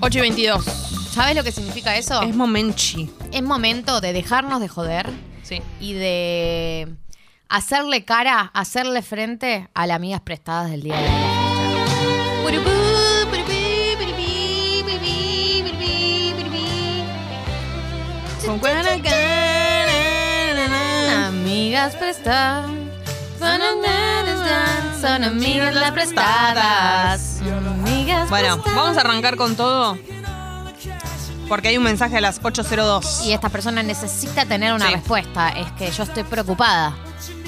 8 y 22. ¿Sabes lo que significa eso? Es momenchi. Es momento de dejarnos de joder Sí. y de hacerle cara, hacerle frente a las amigas prestadas del día de purupí. Amigas prestadas. Son amigas, son amigas las prestadas. Bueno, vamos a arrancar con todo. Porque hay un mensaje a las 8.02. Y esta persona necesita tener una Sí. respuesta. Es que yo estoy preocupada.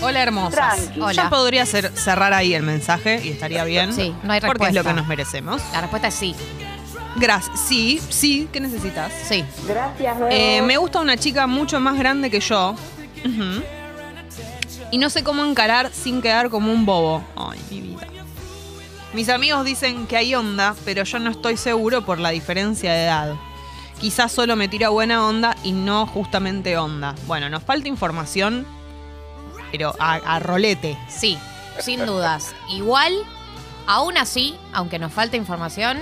Hola, hermosas. Tranqui. Hola. Ya podría ser, cerrar ahí el mensaje y estaría bien. Sí, no hay Porque es lo respuesta. que nos merecemos. La respuesta es sí. Gracias. Sí, sí. ¿Qué necesitas? Sí. Gracias, Bebo. Eh, me gusta una chica mucho más grande que yo. Ujú. Y no sé cómo encarar sin quedar como un bobo. Ay, mi vida. Mis amigos dicen que hay onda, pero yo no estoy seguro por la diferencia de edad. Quizás solo me tira buena onda y no justamente onda. Bueno, nos falta información, pero a, rolete. Sí, sin dudas. Igual, aún así, aunque nos falte información,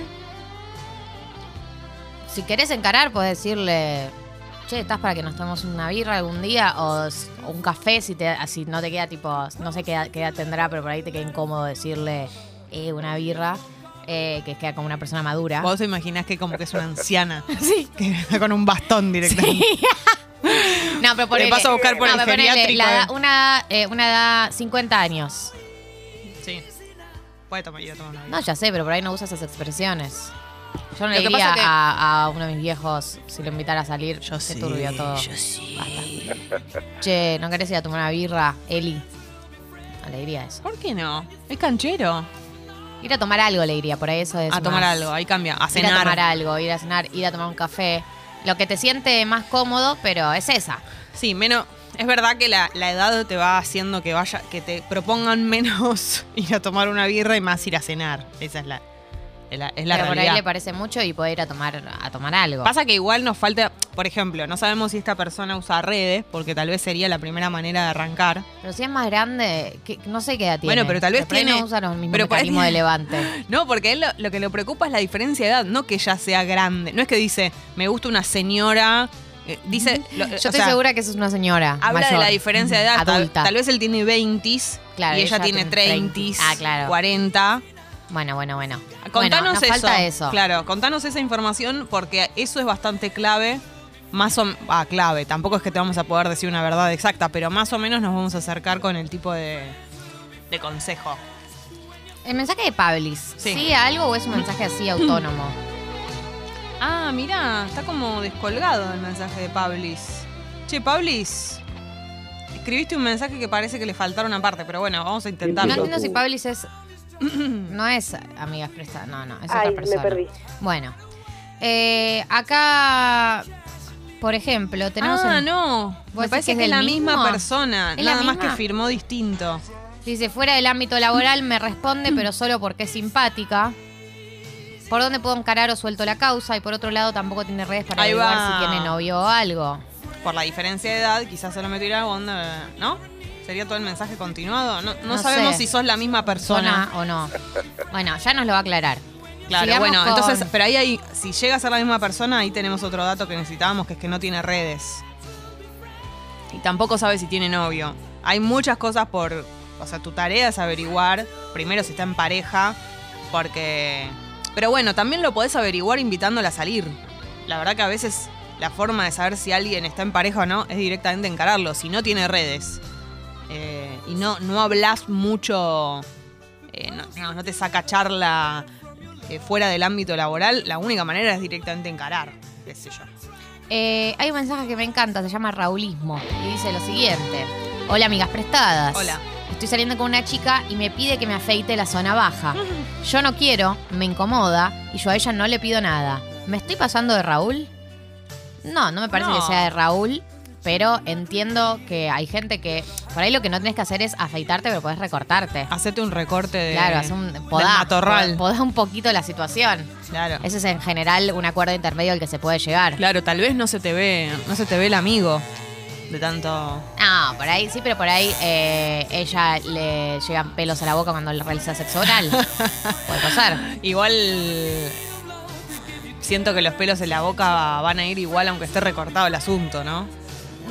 si querés encarar, podés decirle, che, ¿estás para que nos tomemos una birra algún día? O, un café, si, te, no te queda tipo, no sé qué edad tendrá, pero por ahí te queda incómodo decirle eh, una birra, eh, que queda como una persona madura. Vos te imaginás que como que es una anciana. Sí. Que está con un bastón directamente. No, pero ponele, paso a buscar por no, el pero ponele geriátrico, la una, eh, una edad 50 años. Sí. Puede tomar, a tomar una No, ya sé, pero por ahí no usa esas expresiones. Yo no Lo le diría que- a, a uno de mis viejos si lo invitara a salir. Yo se sí, turbio todo. yo sí. Che, ¿no querés ir a tomar una birra, Eli? No le diría eso. ¿Por qué no? Es canchero. Ir a tomar algo le diría, por ahí eso es A tomar más. algo, ahí cambia. A Ir a cenar. tomar algo, ir a cenar, ir a tomar un café. Lo que te siente más cómodo, pero es esa. Sí, menos. Es verdad que la, la edad te va haciendo que vaya, que te propongan menos ir a tomar una birra y más ir a cenar. Esa es la, es la, es la pero por ahí realidad. le parece mucho y puede ir a tomar, a tomar algo. Pasa que igual nos falta, por ejemplo, no sabemos si esta persona usa redes, porque tal vez sería la primera manera de arrancar. Pero si es más grande, que, no sé qué edad tiene. Bueno, pero tal vez tiene- no usa los mismos pero mecanismos de levante. No, porque a él lo, lo que le preocupa es la diferencia de edad, no que ya sea grande. No es que dice, me gusta una señora. eh, dice. lo- Yo estoy sea, segura que eso es una señora. Habla de la diferencia de edad. Tal, Adulta. tal vez él tiene 20 Claro, y ella, tiene 30, 30. Ah, claro. 40. Bueno, bueno, bueno. Contanos bueno, nos eso. falta eso. Claro, contanos esa información porque eso es bastante clave. Más o ah, clave, tampoco es que te vamos a poder decir una verdad exacta, pero más o menos nos vamos a acercar con el tipo de, de consejo. El mensaje de Pablis, Sí. ¿sigue algo o es un mensaje así autónomo? Ah, mira, está como descolgado el mensaje de Pablis. Che, Pablis, escribiste un mensaje que parece que le faltaron una parte, pero bueno, vamos a No intentarlo. entiendo si Pablis es. No es amigas prestadas, no, no, es Ay, otra me persona. perdí. Bueno, eh, acá, por ejemplo, tenemos. ah, el- no. ¿Vos Me parece que que es la misma persona, ¿Es la nada más que firmó distinto. Dice, fuera del ámbito laboral me responde, pero solo porque es simpática. ¿Por dónde puedo encarar o suelto la causa? Y por otro lado, tampoco tiene redes para averiguar si tiene novio o algo. Por la diferencia de edad, quizás solo me tirara onda, ¿no? ¿Sería todo el mensaje continuado? No, no No sabemos sé. si sos la misma persona. O no. Bueno, ya nos lo va a aclarar. Claro, Sigamos bueno, con- entonces, pero ahí, hay, si llega a ser la misma persona, ahí tenemos otro dato que necesitábamos, que es que no tiene redes. Y tampoco sabe si tiene novio. Hay muchas cosas por... O sea, tu tarea es averiguar, primero si está en pareja, porque... Pero bueno, también lo podés averiguar invitándola a salir. La verdad que a veces la forma de saber si alguien está en pareja o no es directamente encararlo, si no tiene redes. Eh, y no, no hablas mucho, eh, no, te saca charla eh, fuera del ámbito laboral, la única manera es directamente encarar, qué sé yo. Hay un mensaje que me encanta, se llama Raulismo. Y dice lo siguiente. Hola, amigas prestadas. Hola. Estoy saliendo con una chica y me pide que me afeite la zona baja. Yo no quiero, me incomoda y yo a ella no le pido nada. ¿Me estoy pasando de Raúl? No, no me parece No. que sea de Raúl, pero entiendo que hay gente que por ahí lo que no tenés que hacer es afeitarte, pero podés recortarte. Hacete un recorte de, Claro, hacer un del podá, matorral. podá un poquito la situación. Claro. Ese es en general un acuerdo intermedio al que se puede llegar. Claro, tal vez no se te ve, no se te ve el amigo de tanto. No, por ahí sí, pero por ahí eh, ella le llegan pelos a la boca cuando le realiza sexo oral. Puede pasar. Igual. siento que los pelos en la boca van a ir igual aunque esté recortado el asunto, ¿no?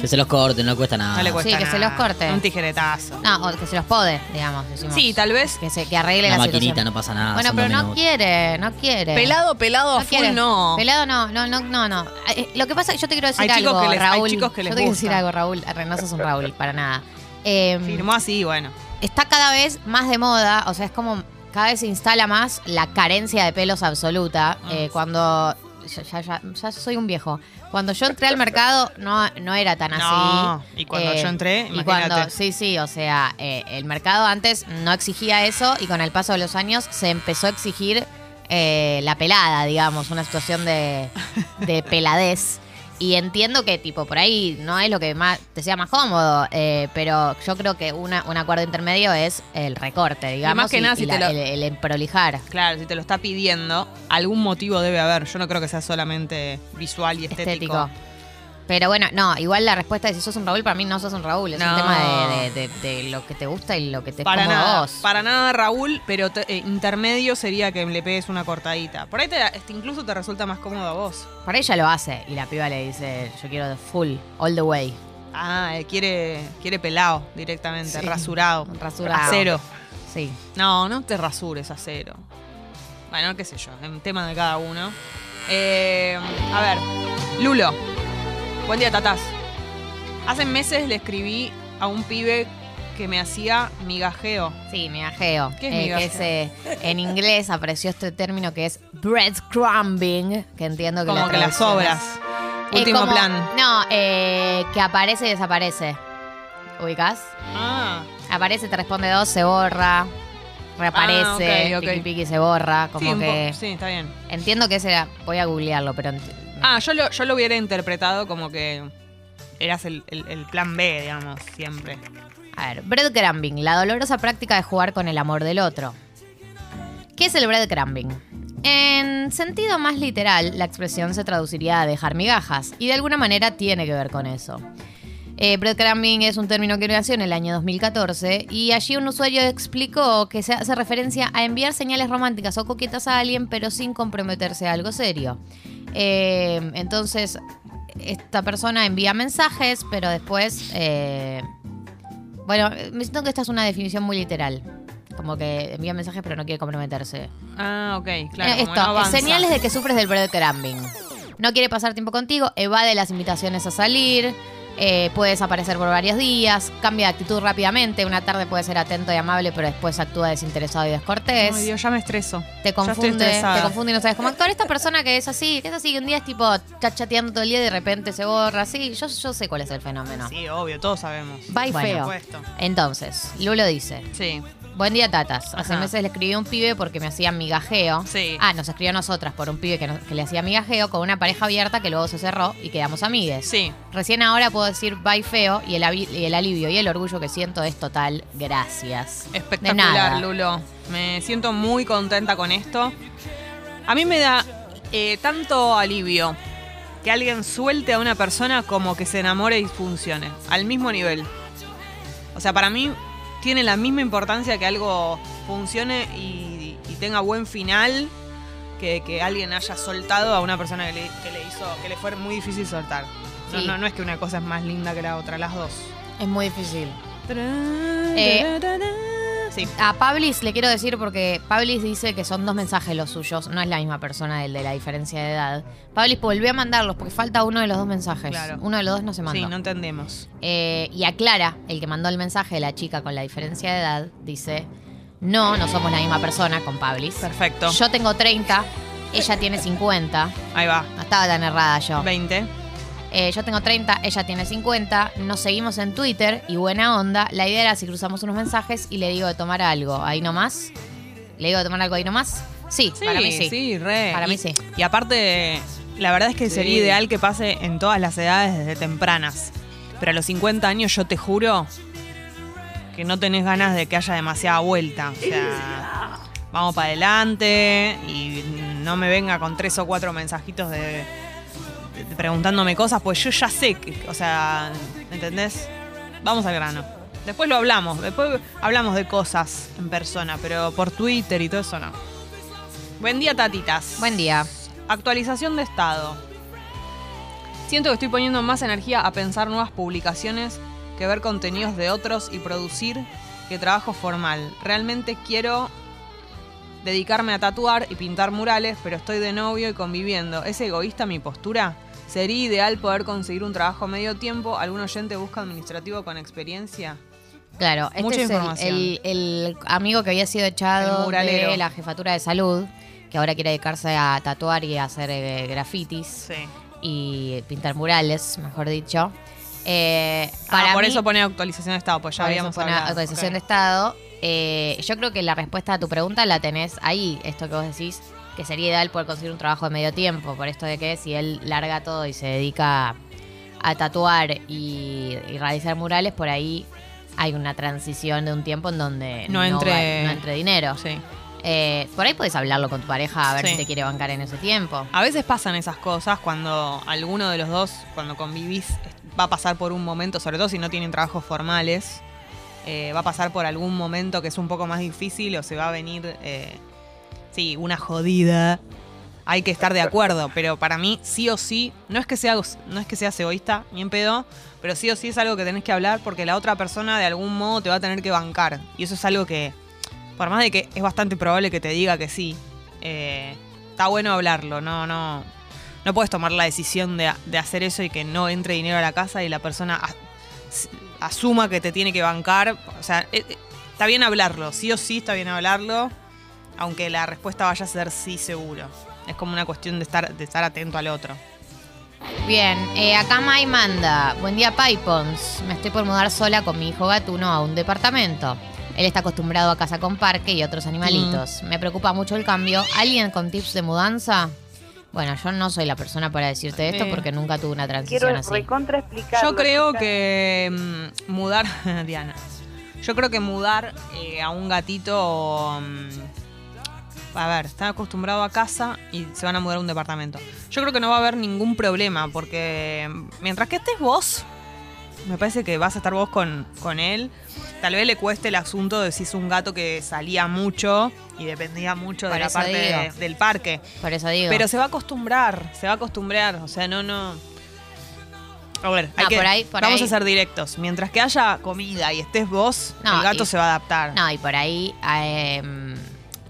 Que se los corte, no cuesta nada. No le cuesta Sí, que se los corte. Un tijeretazo. No, o que se los pode, digamos. decimos. Sí, tal vez Que, se, que arregle Una la maquinita, situación. no pasa nada. Bueno, pero no minutos. quiere, no quiere. pelado, pelado a no full quiere. no. Pelado no, no, no, no, no. Eh, Lo que pasa es que yo te quiero decir Hay chicos algo, que les- hay Raúl. chicos que les yo te quiero decir algo, Raúl. No sos un Raúl, para nada. Eh, Firmó así, bueno. está cada vez más de moda, o sea, es como cada vez se instala más la carencia de pelos absoluta. Ah. Eh, cuando ya, ya, ya- ya soy un viejo. Cuando yo entré al mercado no, no era tan así. No, y cuando yo entré, y imagínate. cuando, sí, sí, o sea, eh, el mercado antes no exigía eso y con el paso de los años se empezó a exigir eh, la pelada, digamos, una situación de, de peladez. Y entiendo que, tipo, por ahí no es lo que más te sea más cómodo, eh, pero yo creo que una, un acuerdo intermedio es el recorte, digamos, más que nada, si la- te lo- el, el emprolijar. Claro, si te lo está pidiendo, algún motivo debe haber. Yo no creo que sea solamente visual y estético. estético. Pero bueno, no, igual la respuesta de si sos un Raúl, para mí no sos un Raúl, es No. un tema de, de- de- de lo que te gusta y lo que te es Para a nada, vos. para nada Raúl, pero te- eh, intermedio sería que le pegues una cortadita. Por ahí te, este, incluso te resulta más cómodo a vos. Por ahí ella lo hace y la piba le dice, yo quiero full, all the way. Ah, eh, quiere, quiere pelado directamente, Sí. rasurado. Rasurado. Acero. Sí. No, no te rasures acero. Bueno, qué sé yo, es un tema de cada uno. Eh, a ver, Lulo. Buen día, tatás. Hace meses le escribí a un pibe que me hacía migajeo. Sí, migajeo. ¿Qué es Eh, migajeo? que es, eh, en inglés apareció este término que es breadcrumbing, que entiendo que Como la que las obras. es- Último como- plan. No, eh, que aparece y desaparece. ¿Ubicás? Ah, Aparece, te responde dos, se borra, reaparece, Ah, ok, ok. piqui piqui se borra, como sí, que... sí, está bien. Entiendo que ese era, voy a googlearlo, pero... Ah, yo lo, yo lo hubiera interpretado como que eras el, el- el plan B, digamos, siempre. A ver, breadcrumbing, la dolorosa práctica de jugar con el amor del otro. ¿Qué es el breadcrumbing? En sentido más literal, la expresión se traduciría a dejar migajas, y de alguna manera tiene que ver con eso. Eh, breadcrumbing es un término que nació en el año 2014 y allí un usuario explicó que se hace referencia a enviar señales románticas o coquetas a alguien pero sin comprometerse a algo serio. Eh, entonces, esta persona envía mensajes pero después... eh, bueno, me siento que esta es una definición muy literal. Como que envía mensajes pero no quiere comprometerse. Ah, ok, claro. Eh, Esto, no señales de que sufres del breadcrumbing. No quiere pasar tiempo contigo, evade las invitaciones a salir, eh, puede desaparecer por varios días, cambia de actitud rápidamente. Una tarde puede ser atento y amable, pero después actúa desinteresado y descortés. Ay, Dios, ya me estreso. te confunde, te confunde y no sabes cómo actuar. Esta persona que es así, que es así, que un día es tipo, está chateando todo el día y de repente se borra. Sí, yo, yo sé cuál es el fenómeno. Sí, obvio, todos sabemos. Bye Por feo. supuesto. Entonces, Lulo dice, Sí. Buen día, tatas. Hace Ajá. meses le escribí a un pibe porque me hacía migajeo. Sí. Ah, nos escribió a nosotras por un pibe que, nos- que le hacía migajeo con una pareja abierta que luego se cerró y quedamos amigues. Sí. Recién ahora puedo decir bye feo y el, avi- y el alivio y el orgullo que siento es total. Gracias. De Espectacular, nada. Lulo. Me siento muy contenta con esto. A mí me da eh, tanto alivio que alguien suelte a una persona como que se enamore y funcione. Al mismo nivel. O sea, para mí tiene la misma importancia que algo funcione y, y tenga buen final que, que alguien haya soltado a una persona que le, que le hizo, que le fue muy difícil soltar. No, no es que una cosa es más linda que la otra, las dos. Es muy difícil. Eh, sí. A Pablis le quiero decir porque Pablis dice que son dos mensajes los suyos, no es la misma persona el de la diferencia de edad. Pablis volvió a mandarlos porque falta uno de los dos mensajes. Claro. Uno de los dos no se mandó. Sí, no entendemos. Eh, y aclara, el que mandó el mensaje de la chica con la diferencia de edad, dice, no, no somos la misma persona con Pablis. Perfecto. Yo tengo 30, ella tiene 50. Ahí va. No estaba tan errada yo. 20. Eh, yo tengo 30, ella tiene 50. Nos seguimos en Twitter y buena onda. La idea era si cruzamos unos mensajes y le digo de tomar algo. Ahí nomás. ¿Le digo de tomar algo ahí nomás? Sí, Sí, para mí sí. sí, re. Para y, mí sí. Y aparte, la verdad es que Sí. sería ideal que pase en todas las edades desde tempranas. Pero a los 50 años yo te juro que no tenés ganas de que haya demasiada vuelta. O sea, vamos para adelante y no me venga con tres o cuatro mensajitos de, de- preguntándome cosas, pues yo ya sé que, o sea, ¿entendés? Vamos al grano. Después lo hablamos, después hablamos de cosas en persona, pero por Twitter y todo eso no. Buen día, tatitas. Buen día. Actualización de estado. Siento que estoy poniendo más energía a pensar nuevas publicaciones que ver contenidos de otros y producir que trabajo formal. Realmente quiero dedicarme a tatuar y pintar murales, pero estoy de novio y conviviendo. ¿Es egoísta mi postura? ¿Sería ideal poder conseguir un trabajo medio tiempo? ¿Algún oyente busca administrativo con experiencia? Claro, este Mucha es información. el, el amigo que había sido echado de la jefatura de salud, que ahora quiere dedicarse a tatuar y a hacer eh, grafitis Sí. y pintar murales, mejor dicho. Eh, Para para por mí- eso pone actualización de estado, pues ya habíamos pone hablado. actualización de estado. Eh, yo creo que la respuesta a tu pregunta la tenés ahí, esto que vos decís, que sería ideal poder conseguir un trabajo de medio tiempo, por esto de que si él larga todo y se dedica a tatuar y, y realizar murales, por ahí hay una transición de un tiempo en donde No entre- va- no entre dinero. Sí. Eh, por ahí puedes hablarlo con tu pareja a ver Sí. si te quiere bancar en ese tiempo. A veces pasan esas cosas cuando alguno de los dos, cuando convivís, va a pasar por un momento, sobre todo si no tienen trabajos formales, eh, va a pasar por algún momento que es un poco más difícil o se va a venir, eh, sí, una jodida. Hay que estar de acuerdo, pero para mí sí o sí, no es que sea, no es que seas egoísta, ni en pedo, pero sí o sí es algo que tenés que hablar porque la otra persona de algún modo te va a tener que bancar. Y eso es algo que, por más de que es bastante probable que te diga que sí, eh, está bueno hablarlo, no, no. No puedes tomar la decisión de, hacer eso y que no entre dinero a la casa y la persona asuma que te tiene que bancar. O sea, eh, eh, está bien hablarlo, sí o sí está bien hablarlo, aunque la respuesta vaya a ser sí seguro. Es como una cuestión de estar, de estar atento al otro. Bien, eh, acá Mai manda. Buen día, Pipons. Me estoy por mudar sola con mi hijo gatuno a un departamento. Él está acostumbrado a casa con parque y otros animalitos. Me preocupa mucho el cambio. ¿Alguien con tips de mudanza? Bueno, yo no soy la persona para decirte esto Eh. porque nunca tuve una transición Quiero así. Yo creo que mm, mudar, Diana, yo creo que mudar eh, a un gatito, mm, a ver, están acostumbrados a casa y se van a mudar a un departamento. Yo creo que no va a haber ningún problema porque mientras que estés vos, me parece que vas a estar vos con, con él. Tal vez le cueste el asunto de si es un gato que salía mucho y dependía mucho Por de la parte de- del parque. Por eso digo. Pero se va a acostumbrar, se va a acostumbrar. O sea, no, no. A ver, hay No, que- por ahí- por vamos ahí- a ser directos. Mientras que haya comida y estés vos, No, el gato y- se va a adaptar. No, y por ahí. eh,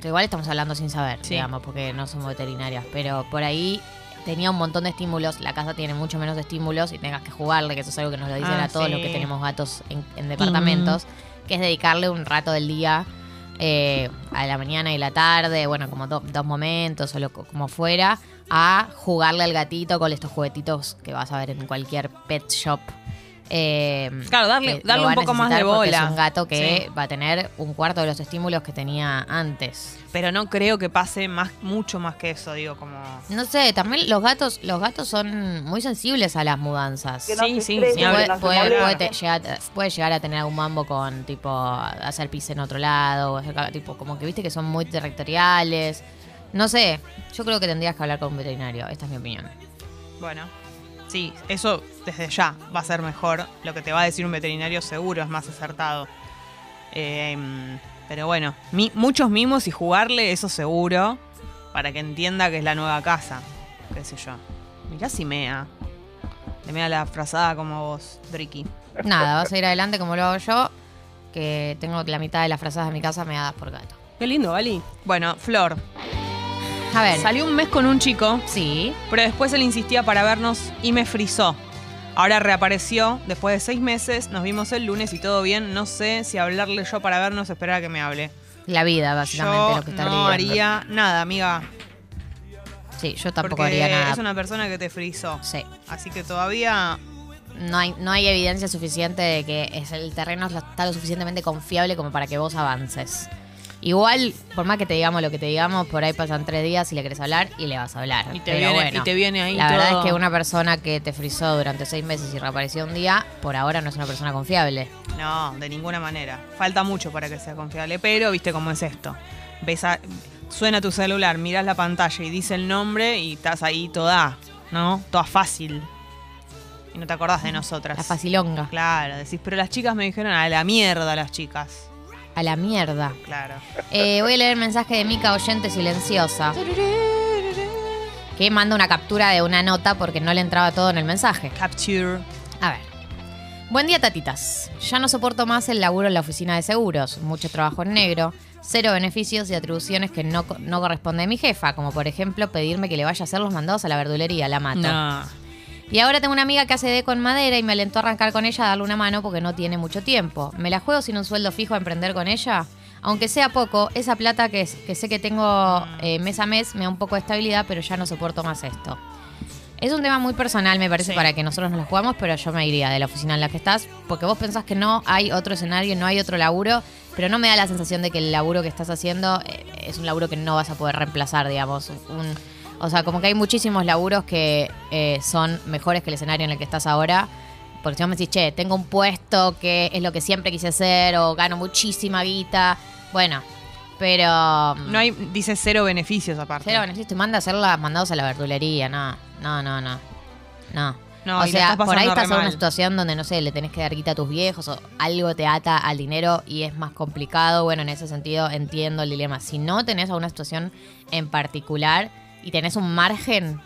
que igual estamos hablando sin saber, Sí. digamos, porque no somos veterinarias. Pero por ahí tenía un montón de estímulos. La casa tiene mucho menos estímulos y tengas que jugarle, que eso es algo que nos lo dicen Ah, a todos sí. los que tenemos gatos en, en departamentos, que es dedicarle un rato del día. eh, a la mañana y la tarde, bueno, como do- dos momentos o lo, como fuera, a jugarle al gatito con estos juguetitos que vas a ver en cualquier pet shop. Eh, Claro, darle- darle un poco más de bola. Es un gato que Sí. va a tener un cuarto de los estímulos que tenía antes. Pero no creo que pase más, mucho más que eso, digo, como. No sé, también los gatos, los gatos son muy sensibles a las mudanzas. No Sí, sí, sí, no puede, molesten. puede te- llegar, puede llegar a tener algún mambo con tipo hacer pis en otro lado, o hacer ca- tipo como que viste que son muy territoriales. No sé, yo creo que tendrías que hablar con un veterinario, esta es mi opinión. Bueno. Sí, eso desde ya va a ser mejor. Lo que te va a decir un veterinario seguro es más acertado. Eh, pero bueno, mi- muchos mimos y jugarle, eso seguro. Para que entienda que es la nueva casa. Qué sé yo. Mirá si mea. Le mea la frazada como vos, Dricky. Nada, vas a ir adelante como lo hago yo, que tengo la mitad de las frazadas de mi casa meadas por gato. Qué lindo, Vali. Bueno, Flor. A ver, Salí un mes con un chico, sí, pero después él insistía para vernos y me frizó. Ahora reapareció, después de seis meses, nos vimos el lunes y todo bien. No sé si hablarle yo para vernos o esperar a que me hable. la vida básicamente Yo lo que está no haría nada, amiga. Sí, yo tampoco porque haría nada. es una persona que te frizó. Sí. Así que todavía No hay, no hay evidencia suficiente de que es el terreno está lo suficientemente confiable como para que vos avances. Igual, por más que te digamos lo que te digamos, por ahí pasan tres días y le querés hablar y le vas a hablar. Y te, Pero viene, bueno, y te viene ahí la todo. verdad es que una persona que te frizó durante seis meses y reapareció un día, por ahora no es una persona confiable. No, de ninguna manera. Falta mucho para que sea confiable, pero viste cómo es esto. Ves a- suena tu celular, miras la pantalla y dice el nombre y estás ahí toda, ¿no? Toda fácil. Y no te acordás de nosotras. La facilonga. Claro, decís, pero las chicas me dijeron a la mierda las chicas. A la mierda. Claro. Eh, voy a leer el mensaje de Mica Oyente Silenciosa. que manda una captura de una nota porque no le entraba todo en el mensaje. Capture. A ver. Buen día, tatitas. Ya no soporto más el laburo en la oficina de seguros. Mucho trabajo en negro, cero beneficios y atribuciones que no, no corresponde a mi jefa, como por ejemplo pedirme que le vaya a hacer los mandados a la verdulería. La mato. No. Y ahora tengo una amiga que hace deco en madera y me alentó a arrancar con ella a darle una mano porque no tiene mucho tiempo. ¿Me la juego sin un sueldo fijo a emprender con ella? Aunque sea poco, esa plata que, que sé que tengo eh, mes a mes me da un poco de estabilidad, pero ya no soporto más esto. Es un tema muy personal, me parece, Sí. para que nosotros nos la jugamos, pero yo me iría de la oficina en la que estás, porque vos pensás que no hay otro escenario, no hay otro laburo, pero no me da la sensación de que el laburo que estás haciendo eh, es un laburo que no vas a poder reemplazar, digamos. Un, o sea, como que hay muchísimos laburos que eh, son mejores que el escenario en el que estás ahora. Porque si vos me decís, che, tengo un puesto que es lo que siempre quise hacer, o gano muchísima guita, bueno, pero... No hay, dice cero beneficios aparte. Cero beneficios, te manda a hacer las mandados a la verdulería, no, no, no, no. No. No, o sea, por ahí estás en una situación donde, no sé, le tenés que dar guita a tus viejos o algo te ata al dinero y es más complicado. Bueno, en ese sentido entiendo el dilema. Si no tenés alguna situación en particular y tenés un margen,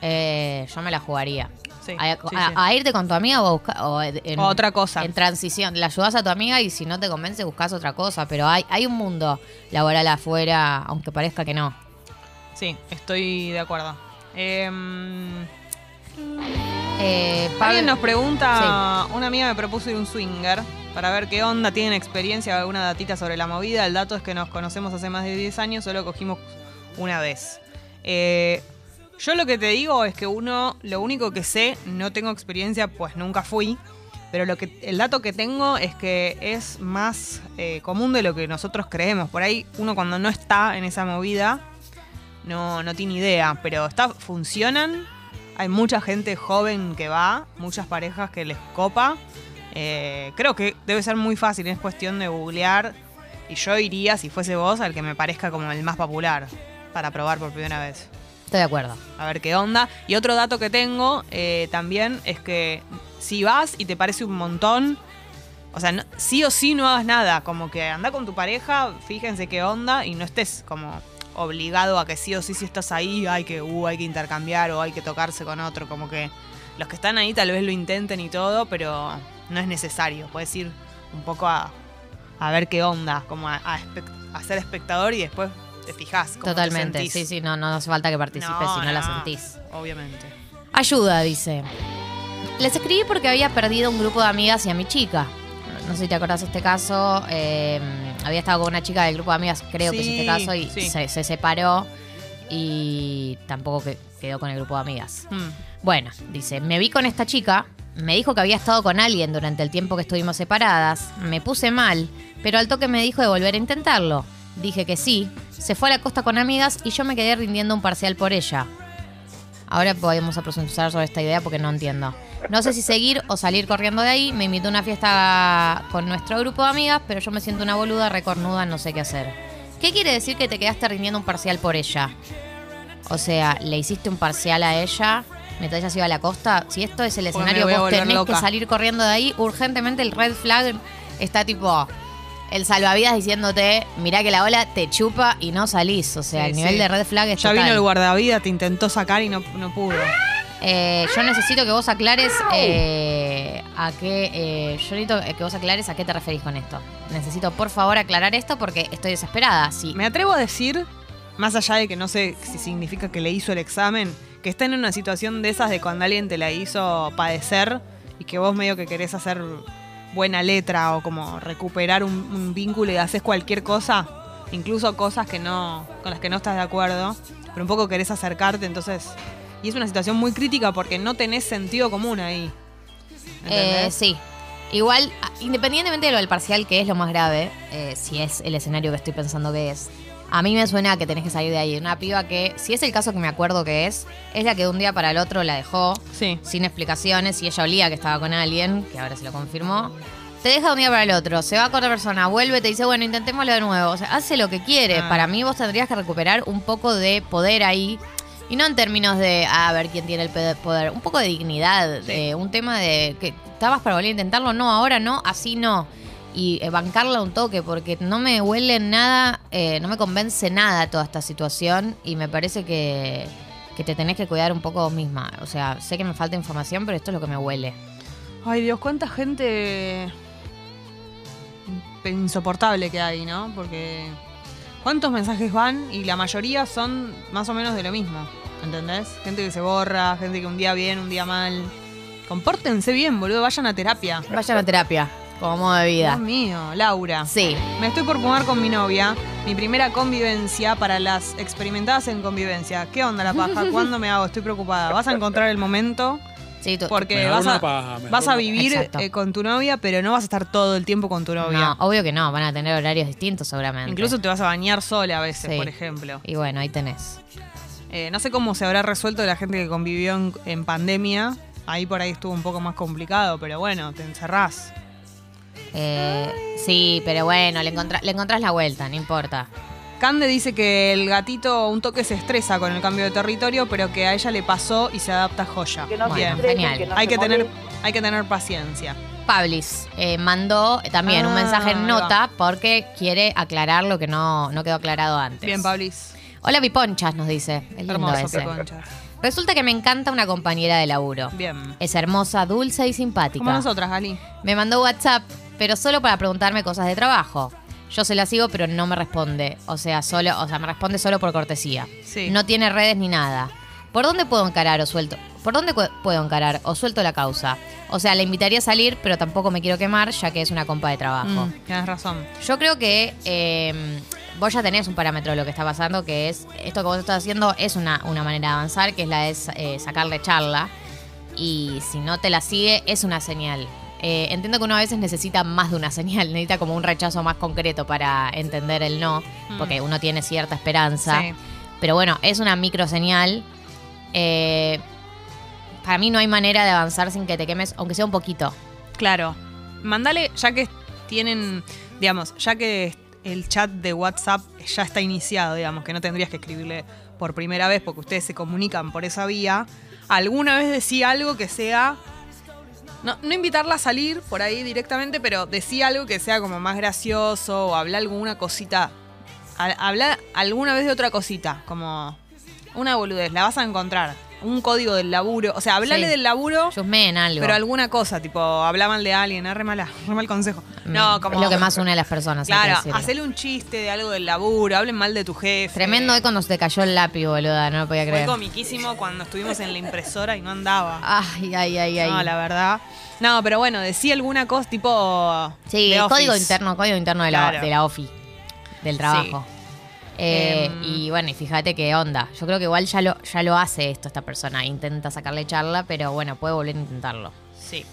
eh, yo me la jugaría. Sí, a, sí, a- sí. a irte con tu amiga o, a buscar, o en, O otra cosa. En transición. La ayudas a tu amiga y si no te convence, buscas otra cosa. Pero hay, hay un mundo laboral afuera, aunque parezca que no. Sí, estoy de acuerdo. Em, Eh, Alguien nos pregunta, una amiga me propuso ir un swinger para ver qué onda, tienen experiencia, alguna datita sobre la movida. El dato es que nos conocemos hace más de 10 años, solo cogimos una vez. Eh, yo lo que te digo es que uno, lo único que sé, no tengo experiencia, pues nunca fui. Pero lo que, el dato que tengo es que es más eh, común de lo que nosotros creemos. Por ahí uno cuando no está en esa movida no, no tiene idea. Pero está, funcionan. Hay mucha gente joven que va, muchas parejas que les copa. Eh, creo que debe ser muy fácil, es cuestión de googlear. Y yo iría, si fuese vos, al que me parezca como el más popular para probar por primera vez. Estoy de acuerdo. A ver qué onda. Y otro dato que tengo eh, también es que si vas y te parece un montón, o sea, no- sí o sí no hagas nada. Como que anda con tu pareja, fíjense qué onda y no estés como obligado a que sí o sí si estás ahí hay que uh, hay que intercambiar o hay que tocarse con otro. Como que los que están ahí tal vez lo intenten y todo, pero no es necesario. Puedes ir un poco a, a ver qué onda, como a, a a ser espectador y después te cómo te Totalmente. Sí, sí, no, no hace falta que participes si no la sentís. Obviamente. Ayuda, dice. Les escribí porque había perdido un grupo de amigas y a mi chica. No sé si te acordás de este caso. eh, había estado con una chica del grupo de amigas, creo que es este caso, y sí. se, se separó y tampoco que- quedó con el grupo de amigas. Hmm. Bueno, dice, me vi con esta chica, me dijo que había estado con alguien durante el tiempo que estuvimos separadas, me puse mal, pero al toque me dijo de volver a intentarlo. Dije que sí, se fue a la costa con amigas y yo me quedé rindiendo un parcial por ella. Ahora podemos a profundizar sobre esta idea porque no entiendo. No sé si seguir o salir corriendo de ahí. Me invitó a una fiesta con nuestro grupo de amigas, pero yo me siento una boluda recornuda, no sé qué hacer. ¿Qué quiere decir que te quedaste rindiendo un parcial por ella? O sea, ¿le hiciste un parcial a ella mientras ella se iba a la costa? Si esto es el escenario, vos tenés que salir corriendo de ahí, urgentemente el red flag está tipo el salvavidas diciéndote, mirá que la ola te chupa y no salís. O sea, Sí, el nivel sí. de red flag es Ya total. vino el guardavidas, te intentó sacar y no, no pudo. Eh, yo necesito que vos aclares eh, a qué. eh, yo necesito que vos aclares a qué te referís con esto. Necesito, por favor, aclarar esto porque estoy desesperada. Sí. Me atrevo a decir, más allá de que no sé si significa que le hizo el examen, que está en una situación de esas de cuando alguien te la hizo padecer y que vos medio que querés hacer buena letra o como recuperar un, vínculo y haces cualquier cosa, incluso cosas que no con las que no estás de acuerdo, pero un poco querés acercarte, entonces... Y es una situación muy crítica porque no tenés sentido común ahí. Eh, sí. Igual, a- independientemente de lo del parcial, que es lo más grave, eh, si es el escenario que estoy pensando que es, a mí me suena que tenés que salir de ahí. Una piba que, si es el caso que me acuerdo que es, es la que de un día para el otro la dejó Sí. sin explicaciones y ella olía que estaba con alguien, que ahora se lo confirmó. Te deja de un día para el otro, se va con otra persona, vuelve, te dice, bueno, intentémoslo de nuevo. O sea, hace lo que quiere. Ah. Para mí vos tendrías que recuperar un poco de poder ahí. Y no en términos de, ah, a ver quién tiene el poder, un poco de dignidad, de un tema de que estabas para volver a intentarlo, no, ahora no, así no. Y eh, bancarla un toque, porque no me huele nada, eh, no me convence nada toda esta situación y me parece que, que te tenés que cuidar un poco vos misma. O sea, sé que me falta información, pero esto es lo que me huele. Ay, Dios, cuánta gente insoportable que hay, ¿no? Porque cuántos mensajes van y la mayoría son más o menos de lo mismo, ¿entendés? Gente que se borra, gente que un día bien, un día mal. Compórtense bien, boludo, vayan a terapia. Vayan a terapia, como modo de vida. Dios mío, Laura. Sí. Me estoy por fumar con mi novia, mi primera convivencia para las experimentadas en convivencia. ¿Qué onda la paja? ¿Cuándo me hago? Estoy preocupada. ¿Vas a encontrar el momento? Sí, tú- Porque vas a, paja, vas a vivir eh, con tu novia, pero no vas a estar todo el tiempo con tu novia. No, obvio que no, van a tener horarios distintos seguramente. Incluso te vas a bañar sola a veces, Sí. por ejemplo. Y bueno, ahí tenés. Eh, no sé cómo se habrá resuelto la gente que convivió en, en pandemia. Ahí por ahí estuvo un poco más complicado, pero bueno, te encerrás. Eh, sí, pero bueno, le, encontra- le encontrás la vuelta, no importa. Cande dice que el gatito un toque se estresa con el cambio de territorio, pero que a ella le pasó y se adapta joya. Bueno, Bien. genial. hay, que tener, hay que tener paciencia. Pablis eh, mandó también un Ah, mensaje en nota porque quiere aclarar lo que no, no quedó aclarado antes. Bien, Pablis. Hola, Piponchas, nos dice. Es lindo Hermoso, ese. Resulta que me encanta una compañera de laburo. Bien. Es hermosa, dulce y simpática. Como nosotras, Gali. Me mandó WhatsApp, pero solo para preguntarme cosas de trabajo. Yo se la sigo, pero no me responde. O sea, solo, o sea, me responde solo por cortesía. Sí. No tiene redes ni nada. ¿Por dónde puedo encarar o suelto? ¿Por dónde puedo encarar o suelto la causa? O sea, la invitaría a salir, pero tampoco me quiero quemar, ya que es una compa de trabajo. Mm, tienes razón. Yo creo que eh, vos ya tenés un parámetro de lo que está pasando, que es esto que vos estás haciendo es una, una manera de avanzar, que es la de eh, sacarle charla. Y si no te la sigue, es una señal. Eh, entiendo que uno a veces necesita más de una señal, necesita como un rechazo más concreto para entender el no, porque uno tiene cierta esperanza. Sí. Pero bueno, es una micro señal. Eh, para mí no hay manera de avanzar sin que te quemes, aunque sea un poquito. Claro. Mandale, ya que tienen, digamos, ya que el chat de WhatsApp ya está iniciado, digamos, que no tendrías que escribirle por primera vez porque ustedes se comunican por esa vía, alguna vez decía algo que sea... No, no invitarla a salir por ahí directamente, pero decía algo que sea como más gracioso o habla alguna cosita. Ha- Habla alguna vez de otra cosita, como una boludez, la vas a encontrar. Un código del laburo, o sea, hablale Sí. del laburo algo. pero alguna cosa, tipo, hablaban de alguien, es re mala, re mal consejo. No, como. Mm, Es lo que más une a las personas. Claro, hacele un chiste de algo del laburo, hablen mal de tu jefe. Tremendo hoy cuando se te cayó el lápiz, boluda, no lo podía Fue creer. comiquísimo cuando estuvimos en la impresora y no andaba. Ay, ay, ay, ay. No, la verdad. No, pero bueno, decía alguna cosa tipo. sí, de código interno, código interno de la, Claro. de la OFI, del trabajo. Eh, Em. y bueno, y fíjate qué onda. Yo creo que igual ya lo, ya lo hace esto esta persona. Intenta sacarle charla, pero bueno, puede volver a intentarlo. Sí.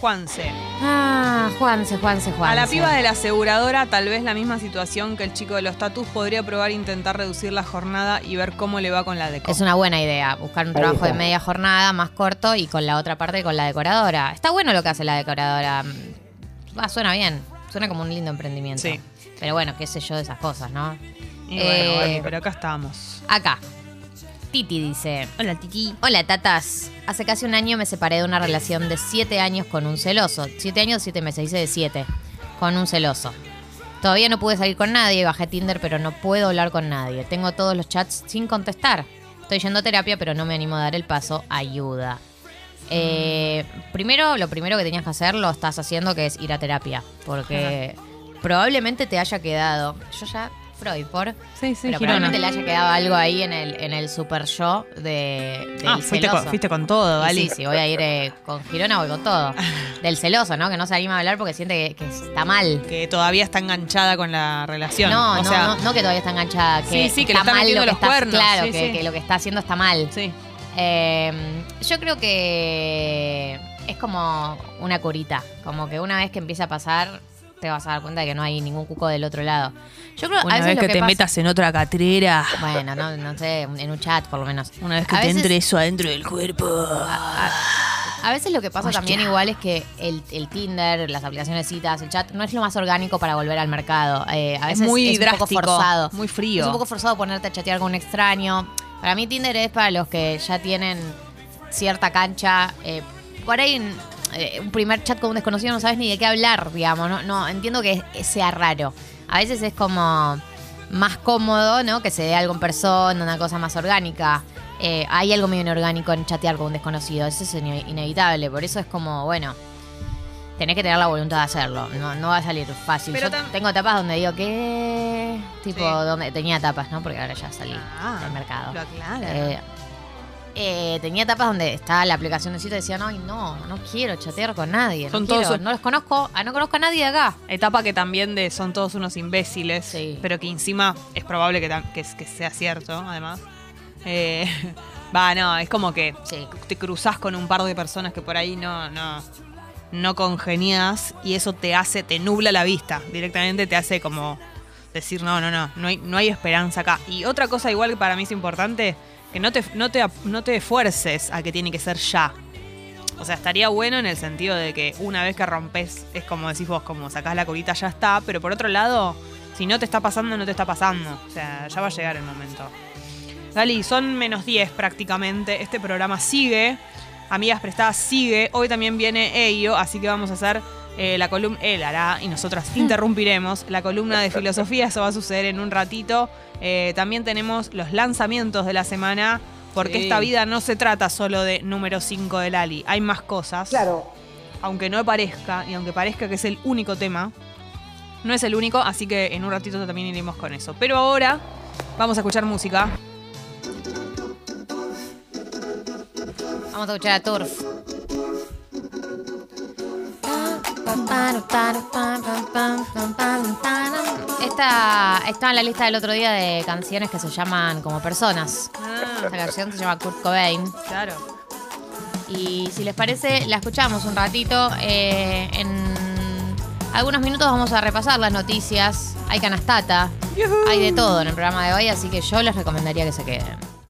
Juanse. Ah, Juanse, Juanse, Juanse. A la piba de la aseguradora, tal vez la misma situación que el chico de los tatus, podría probar intentar reducir la jornada y ver cómo le va con la deco. Es una buena idea, buscar un trabajo de media jornada más corto y con la otra parte con la decoradora. Está bueno lo que hace la decoradora. Va, suena bien, suena como un lindo emprendimiento. Sí. Pero bueno, qué sé yo de esas cosas, ¿no? Bueno, Eh, Barbie, pero acá estamos. Acá. Titi dice. Hola, Titi. Hola, tatas. Hace casi un año me separé de una relación de siete años con un celoso. Siete años, siete meses, dice de siete. Con un celoso. Todavía no pude salir con nadie, bajé Tinder, pero no puedo hablar con nadie. Tengo todos los chats sin contestar. Estoy yendo a terapia, pero no me animo a dar el paso. Ayuda. Eh, primero, lo primero que tenías que hacer lo estás haciendo, que es ir a terapia. Porque probablemente te haya quedado. Yo ya, Freud, por. Sí, sí, pero Girona. probablemente le haya quedado algo ahí en el, en el super yo de, del Ah, fuiste celoso. con, fuiste con todo, Gali. Sí, sí, voy a ir eh, con Girona, voy con todo. Del celoso, ¿no? Que no se anima a hablar porque siente que, que está mal. Que todavía está enganchada con la relación. No, o no, sea, no, no que todavía está enganchada. Que Sí, sí, que le está mal lo que los está, cuernos, Claro, sí, que, sí. que lo que está haciendo está mal. Sí. Eh, yo creo que es como una curita. Como que una vez que empieza a pasar, te vas a dar cuenta de que no hay ningún cuco del otro lado. Yo creo Una a veces vez lo que, te pasa- metas en otra catrera. Bueno, no, no sé, en un chat por lo menos. Una vez que A te veces- entre eso adentro del cuerpo. A veces lo que pasa Hostia. también igual es que el, el Tinder, las aplicaciones de citas, el chat, no es lo más orgánico para volver al mercado. Eh, a Es veces muy es un poco drástico, forzado. muy frío. Es un poco forzado ponerte a chatear con un extraño. Para mí Tinder es para los que ya tienen cierta cancha. eh, por ahí eh, un primer chat con un desconocido no sabes ni de qué hablar, digamos. No, no entiendo que sea raro. A veces es como más cómodo, ¿no? Que se dé algo en persona, una cosa más orgánica. eh, hay algo medio inorgánico en chatear con un desconocido. Eso es ine- inevitable. Por eso es como, bueno, tenés que tener la voluntad de hacerlo. No, no va a salir fácil. Pero Yo tengo etapas donde digo que. Tipo, Sí. donde tenía etapas, ¿no? Porque ahora ya salí Ah, del mercado. Lo aclara. Eh, eh, tenía etapas donde estaba la aplicación de cita y decía, no, no, no quiero chatear con nadie. Son no, quiero, todos- no los conozco, ah, no conozco a nadie de acá. Etapa que también de son todos unos imbéciles, Sí. pero que encima es probable que, tam- que, que sea cierto, además. Eh, Va, no, es como que Sí. te cruzas con un par de personas que por ahí no, no, no congenias y eso te hace, te nubla la vista. Directamente te hace como decir, no, no, no, no hay, no hay esperanza acá. Y otra cosa igual que para mí es importante, que no te, no te, no te esfuerces a que tiene que ser ya. O sea, estaría bueno en el sentido de que una vez que rompes, es como decís vos, como sacás la colita, ya está. Pero por otro lado, si no te está pasando, no te está pasando. O sea, ya va a llegar el momento. Gali, son menos 10 prácticamente. Este programa sigue. Amigas Prestadas sigue. Hoy también viene Ello, así que vamos a hacer eh, la columna. Él hará y nosotras interrumpiremos la columna de filosofía. Eso va a suceder en un ratito. Eh, también tenemos los lanzamientos de la semana. Porque Sí. esta vida no se trata solo de número 5 de Lali. Hay más cosas. Claro. Aunque no parezca, y aunque parezca que es el único tema, no es el único, así que en un ratito también iremos con eso. Pero ahora vamos a escuchar música. Vamos a escuchar a Turf. Esta está en la lista del otro día de canciones que se llaman como personas. Ah, Esta canción se llama Kurt Cobain. claro. Y si les parece, la escuchamos un ratito. Eh, en algunos minutos vamos a repasar las noticias. Hay canastata, hay de todo en el programa de hoy, así que yo les recomendaría que se queden.